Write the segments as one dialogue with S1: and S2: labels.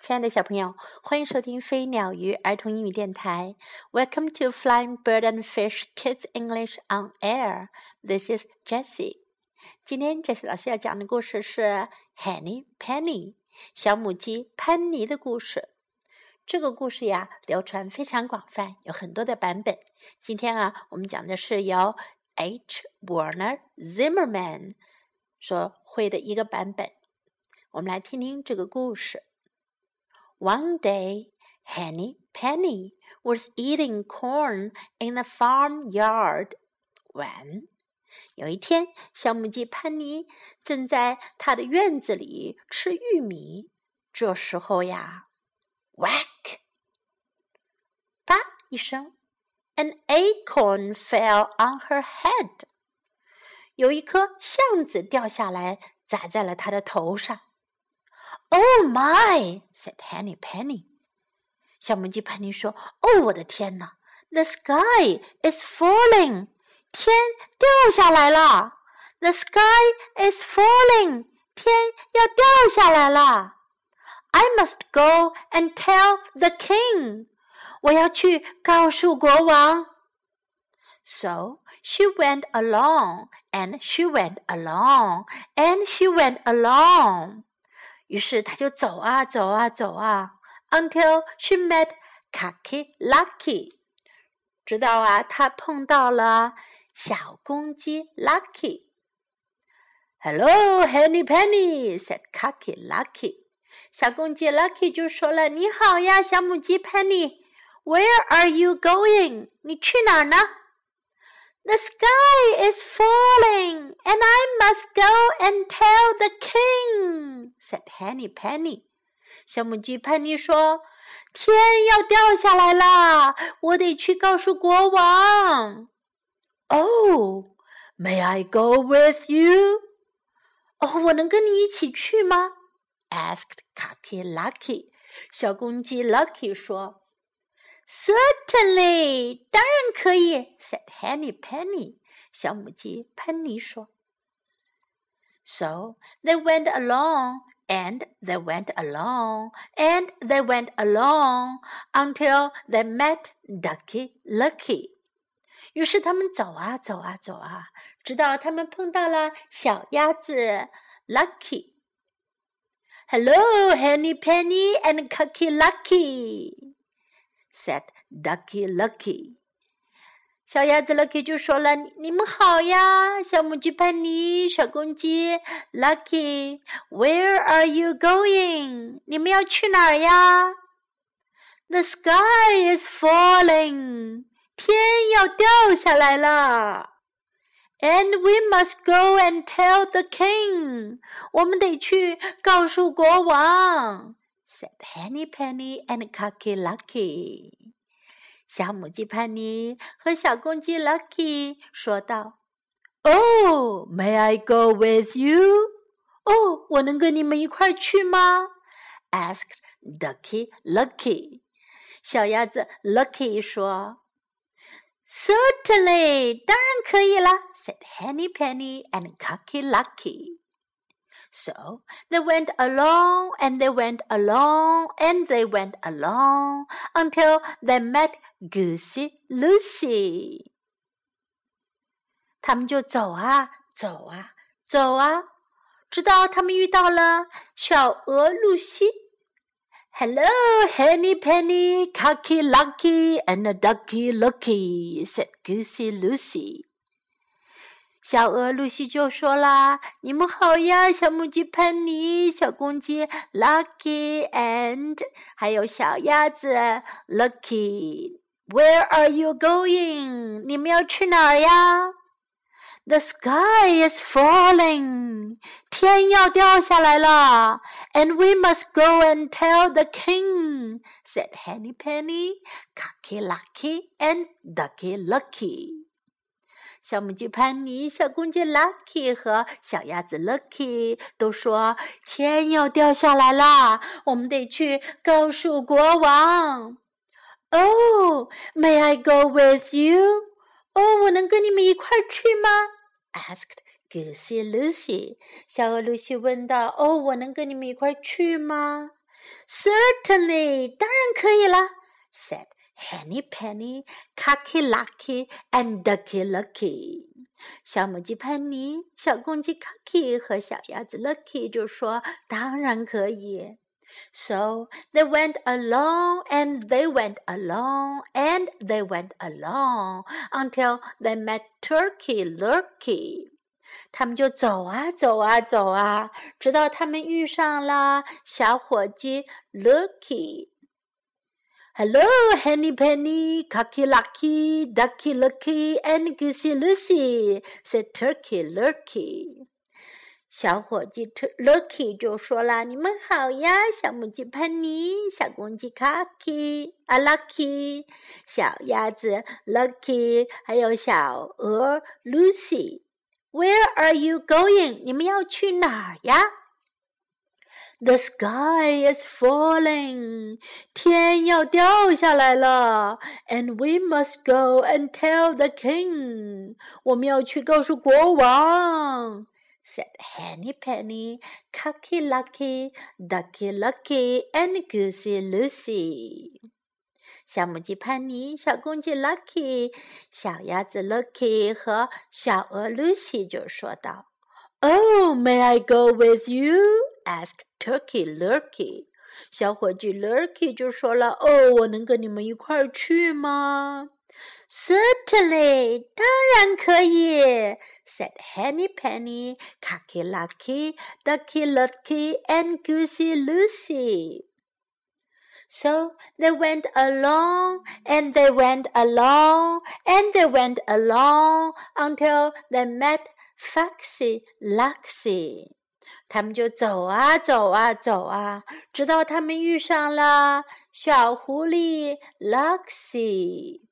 S1: 亲爱的小朋友，欢迎收听飞鸟鱼儿童英语电台。Welcome to Flying Bird and Fish Kids English on Air. This is Jessie. 今天 Jessie 老师要讲的故事是 Henny Penny 小母鸡潘妮的故事。这个故事呀，流传非常广泛，有很多的版本。今天啊，我们讲的是由 H. Warner Zimmerman 所绘的一个版本。我们来听听这个故事。One day, Henny Penny was eating corn in the farmyard when 有一天，小母鸡潘妮正在她的院子里吃玉米。这时候呀，whack，啪一声，an acorn fell on her head，有一颗橡子掉下来，砸在了她的头上。 Oh my! said Henny Penny. 小母鸡潘妮说：“哦，我的天哪！The sky is falling. 天掉下来了。The sky is falling. 天要掉下来了。I must go and tell the king. 我要去告诉国王。So she went along, and she went along, and she went along. 于是他就走啊走啊走啊，until she met Cocky Lucky，直到啊他碰到了小公鸡 Lucky。Hello, Henny Penny said Cocky Lucky。小公鸡 Lucky 就说了：“你好呀，小母鸡 Penny。Where are you going？你去哪儿呢？” The sky is falling, and I must go and tell the king," said Henny Penny. 小母鸡潘妮说：“天要掉下来啦，我得去告诉国王。” Oh, may I go with you? Oh, 哦，我能跟你一起去吗？asked Cocky Lucky。小公鸡 Lucky 说 Certainly，当然可以，said Henny Penny。小母鸡潘妮说。So they went along, and they went along, and they went along until they met Ducky Lucky。于是他们走啊走啊走啊，直到他们碰到了小鸭子 Lucky。Hello, Henny Penny and Cocky Lucky。 said Ducky Lucky。小鸭子 Lucky 就说了：“你们好呀，小母鸡潘妮，小公鸡 Lucky，Where are you going？你们要去哪儿呀？”The sky is falling，天要掉下来了。And we must go and tell the king，我们得去告诉国王。 Said Henny Penny and Cocky Lucky。小母鸡潘妮和小公鸡 Lucky 说道：“Oh, may I go with you？” 哦，我能跟你们一块儿去吗？asked Ducky Lucky。小鸭子 Lucky 说：“Certainly，当然可以了。” said Henny Penny and Cocky Lucky。so they went along and they went along and they went along until they met Goosey Lucy. 他们就走啊走啊走啊，直到他们遇到了小鹅露西。Hello, Henny Penny, Cocky Lucky, and Ducky Lucky, said Goosey Lucy. 小鹅露西就说啦：“你们好呀，小母鸡潘妮，小公鸡 Lucky，and 还有小鸭子 Lucky。Where are you going？你们要去哪儿呀？The sky is falling，天要掉下来了。And we must go and tell the king，said Henny Penny, Cocky Lucky, and Ducky Lucky。小母鸡潘妮、小公鸡 Lucky 和小鸭子 Lucky 都说：“天要掉下来了，我们得去告诉国王。” Oh, may I go with you? 哦，我能跟你们一块儿去吗？asked Goosey Lucy。小鹅 Lucy 问道：“哦，我能跟你们一块儿去吗 Certainly，当然可以了，said Henny Penny, Cocky Lucky, and Ducky Lucky。小母鸡潘妮、小公鸡 Cocky 和小鸭子 Lucky 就说：“当然可以。” So they went along and they went along and they went along until they met Turkey Lurkey. 他们就走啊走啊走啊，直到他们遇上了小伙计 Lurkey。 Hello, Henny Penny, Cocky Lucky, Ducky Lucky, and Goosey Lucy," said Turkey Lurky. 小伙计 Lucky 就说了：“你们好呀，小母鸡 Penny，，小公鸡 Cocky 啊 Lucky，小鸭子 Lucky，还有小鹅 Lucy。Where are you going？你们要去哪儿呀 The sky is falling，天要掉下来了。And we must go and tell the king，我们要去告诉国王。Said Henny Penny, Cocky Lucky, Ducky Lucky, and Goosey Lucy。小母鸡潘妮、小公鸡 Lucky、小鸭子 Lucky 和小鹅 Lucy 就说道：“Oh, may I go with you？” asked Turkey Lurkey. 小伙计 Lurkey 就说了：“哦，我能跟你们一块儿去吗？” Certainly，当然可以，said Henny Penny, Cocky Lucky, Ducky Lucky, and Goosey Lucy. So they went along and they went along and they went along until they met Foxy Luxy. 他们就走啊走啊走啊，直到他们遇上了小狐狸 Luxy。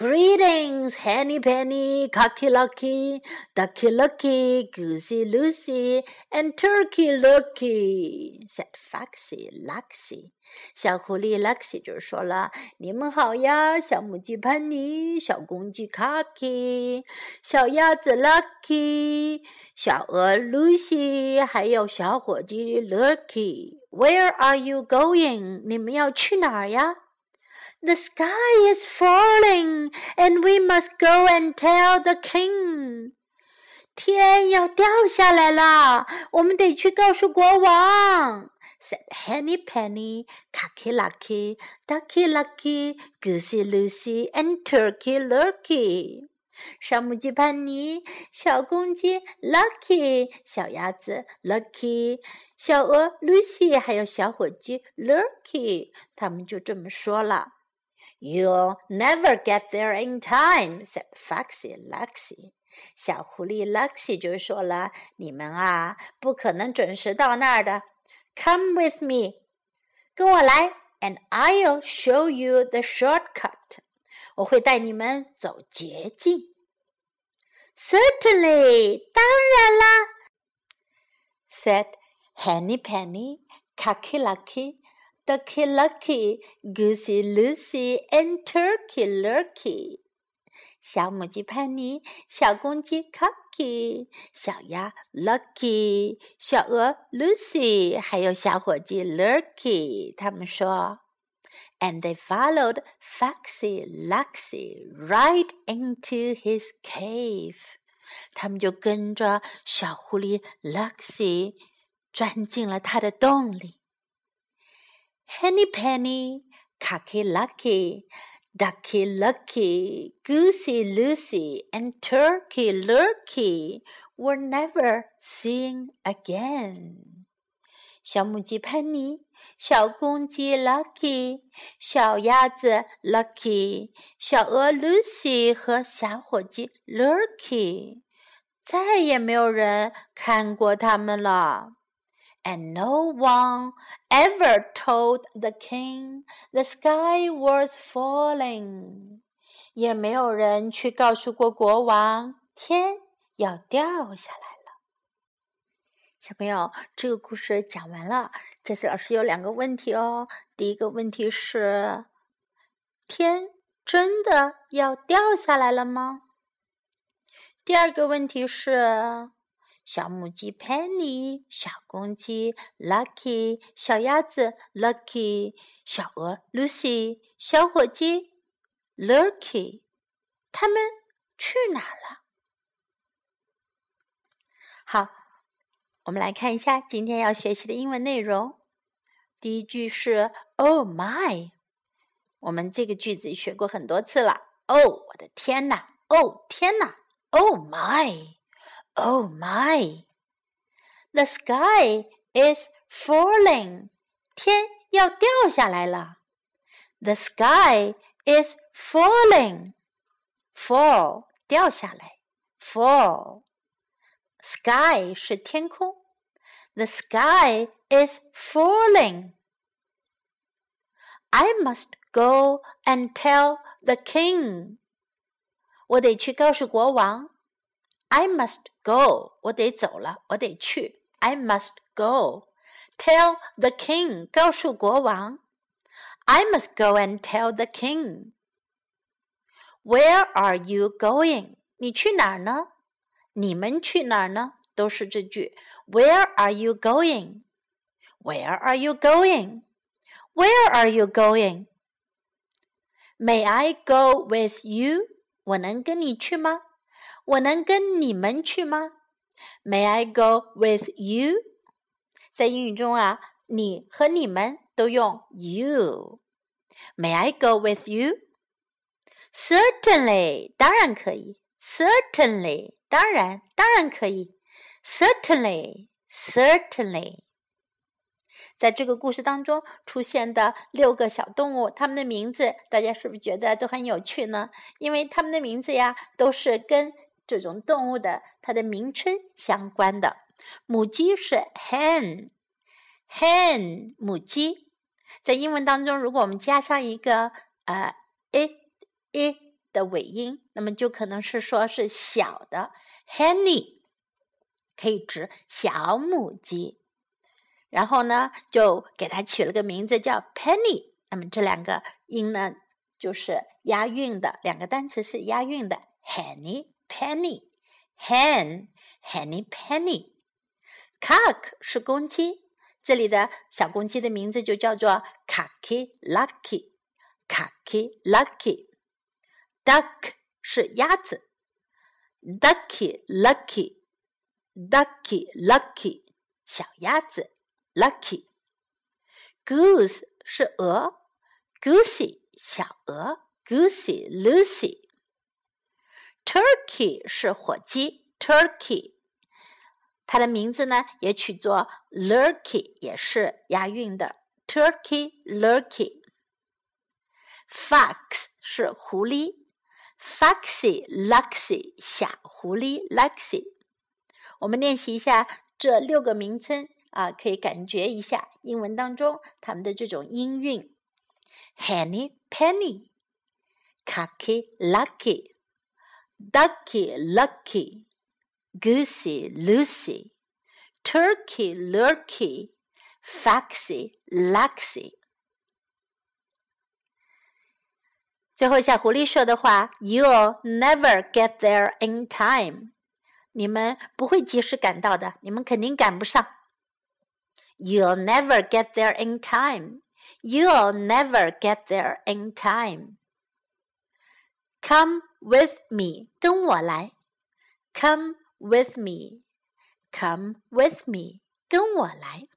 S1: Greetings, Henny Penny, Cocky Lucky, Ducky Lucky, Goosey Lucy, and Turkey Lurkey," said Foxy Luxy. 小狐狸 Luxy 就说了：“你们好呀，小母鸡潘妮，小公鸡 Cocky，小鸭子 Lucky，小鹅 Lucy，还有小伙计 Lurkey。Where are you going？你们要去哪儿呀？” The sky is falling, and we must go and tell the king. 天要掉下来了，我们得去告诉国王。Said Henny Penny, Cocky Lucky, Ducky Lucky, Goosey Lucy, and Turkey Lurkey. 上母鸡潘尼，小公鸡 Lucky，小鸭子 Lucky，小鹅 Lucy，还有小火鸡 Lurkey，他们就这么说了。You'll never get there in time," said Foxy Luxy. 小狐狸 Luxy 就说了：“你们啊，不可能准时到那儿的。Come with me，跟我来，and I'll show you the shortcut。我会带你们走捷径。Certainly，当然啦，said Henny Penny, Cocky Lucky。 ” Ducky Lucky, Goosey Lucy, and Turkey Lurkey。小母鸡潘妮，小公鸡 Cocky，小鸭 Lucky，小鹅 Lucy，还有小伙计 Lurkey。他们说，And they followed Foxy Luxy right into his cave。他们就跟着小狐狸 Luxy 钻进了他的洞里。 Henny penny, cocky lucky, ducky lucky, goosey Lucy, and turkey lurkey were never seen again. 小母鸡潘妮，小公鸡 Lucky，小鸭子 Lucky，小鹅 Lucy 和小火鸡 Lurkey，再也没有人看过它们了。And no one ever told the king the sky was falling，也没有人去告诉过国王天要掉下来了。小朋友，这个故事讲完了。这次老师有两个问题哦。第一个问题是：天真的要掉下来了吗？第二个问题是。小母鸡 Penny，小公鸡 Lucky，小鸭子 Lucky，小鹅 Lucy，小火鸡 Lucky，它们去哪儿了？好，我们来看一下今天要学习的英文内容。第一句是 “Oh my”，我们这个句子学过很多次了。哦，我的天呐！哦，天呐！Oh my my！Oh my! The sky is falling. 天要掉下来了。The sky is falling. Fall 掉下来。Fall. Sky 是天空。The sky is falling. I must go and tell the king. 我得去告诉国王。 I must go，我得走了，我得去。I must go. Tell the king，告诉国王。I must go and tell the king. Where are you going？你去哪儿呢？你们去哪儿呢？都是这句。Where are you going? Where are you going? Where are you going? May I go with you? 我能跟你去吗？ 我能跟你们去吗？May I go with you？在英语中啊，你和你们都用 you。May I go with you？Certainly，当然可以。Certainly，当然，当然可以。Certainly，certainly。在这个故事当中出现的六个小动物，它们的名字，大家是不是觉得都很有趣呢？因为它们的名字呀，都是跟这种动物的它的名称相关的，母鸡是 hen，hen 母鸡，在英文当中，如果我们加上一个呃 a a 的尾音，那么就可能是说是小的 henny，可以指小母鸡。然后呢，就给它取了个名字叫 penny。那么这两个音呢，就是押韵的，两个单词是押韵的 henny。penny hen henny penny cock 是公鸡，这里的小公鸡的名字就叫做 cocky lucky cocky lucky duck 是鸭子 ducky lucky ducky lucky 小鸭子 lucky goose 是鹅 goosey 小鹅 goosey Lucy Turkey 是火鸡，Turkey，它的名字呢也取作 Lurky，也是押韵的，Turkey Lurky。Fox 是狐狸，Foxy Luxy 小狐狸 Luxy。我们练习一下这六个名称啊，可以感觉一下英文当中它们的这种音韵：Henny Penny，Cocky Lucky。ducky, lucky, goosey, Lucy, turkey, lurky, foxy, luxy。最后，小狐狸说的话：“You'll never get there in time。”你们不会及时赶到的，你们肯定赶不上。You'll never get there in time. You'll never get there in time. Come with me，跟我来。Come with me，Come with me，跟我来。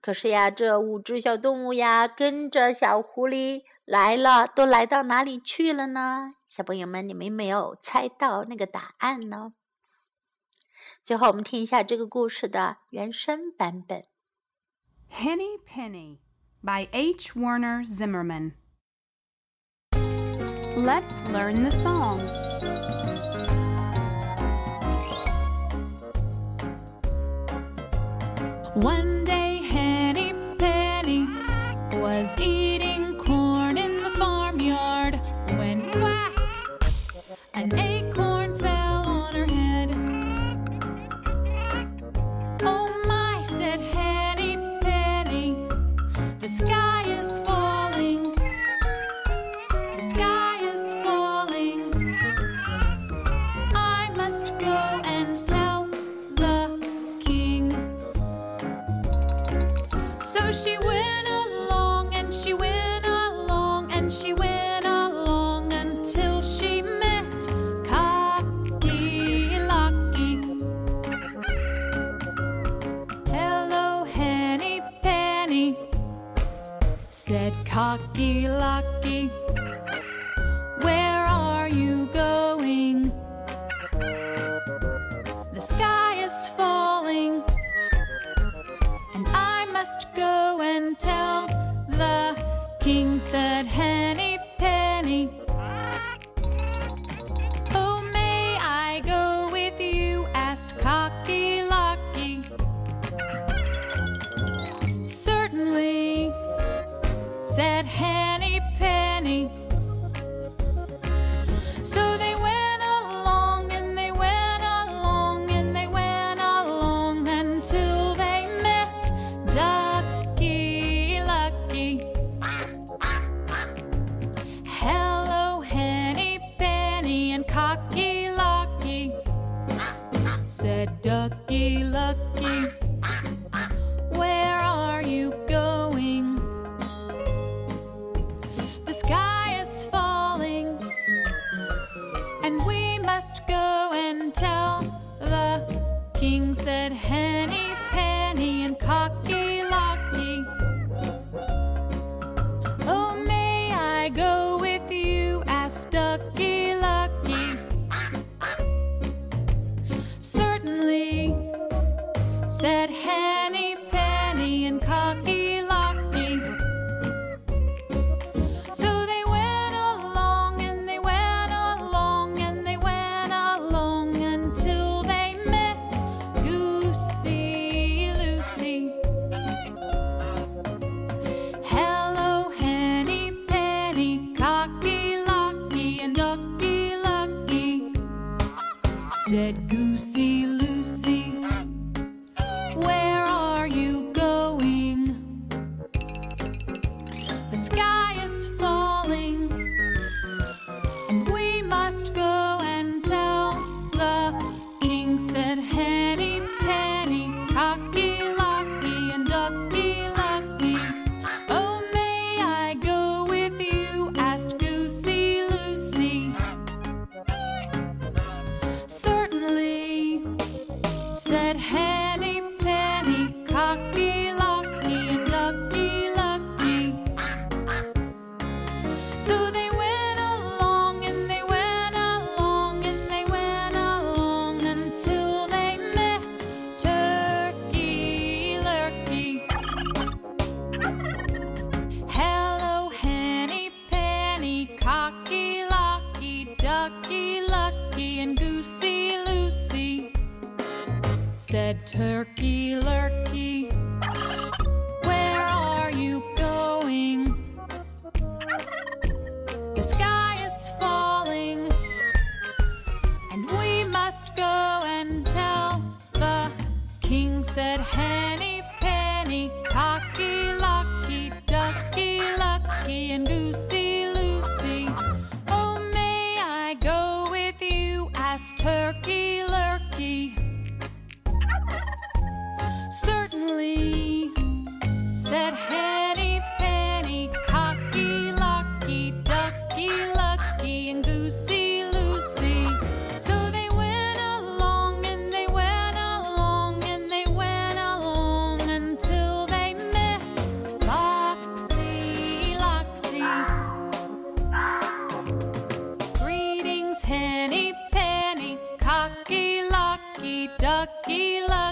S1: 可是呀，这五只小动物呀，跟着小狐狸来了，都来到哪里去了呢？小朋友们，你们有没有猜到那个答案呢？最后，我们听一下这个故事的原声版本。
S2: Henny Penny by H. Werner Zimmerman. Let's learn the song. One day Henny Penny was eating said Cocky Locky.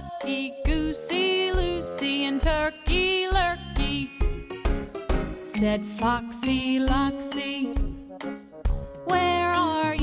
S2: Lucky, Goosey, Lucy, and Turkey Lurkey, said Foxy Loxy. Where are you?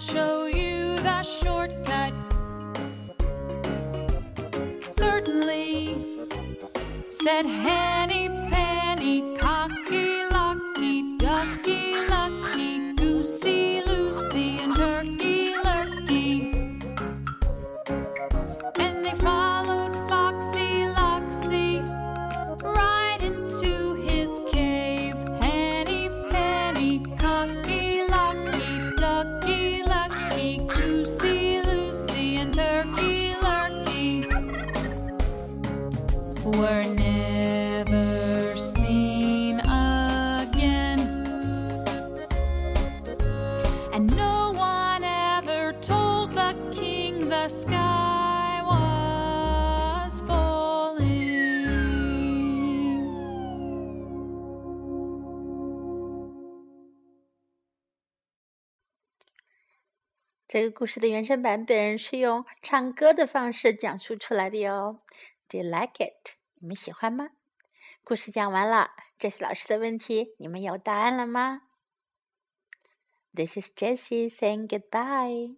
S2: show you the shortcut. Certainly, said Hank.
S1: 这个故事的原声版本是用唱歌的方式讲述出来的哟。Do you like it？你们喜欢吗？故事讲完了，，Jesse 老师的问题，你们有答案了吗？This is Jessie saying goodbye.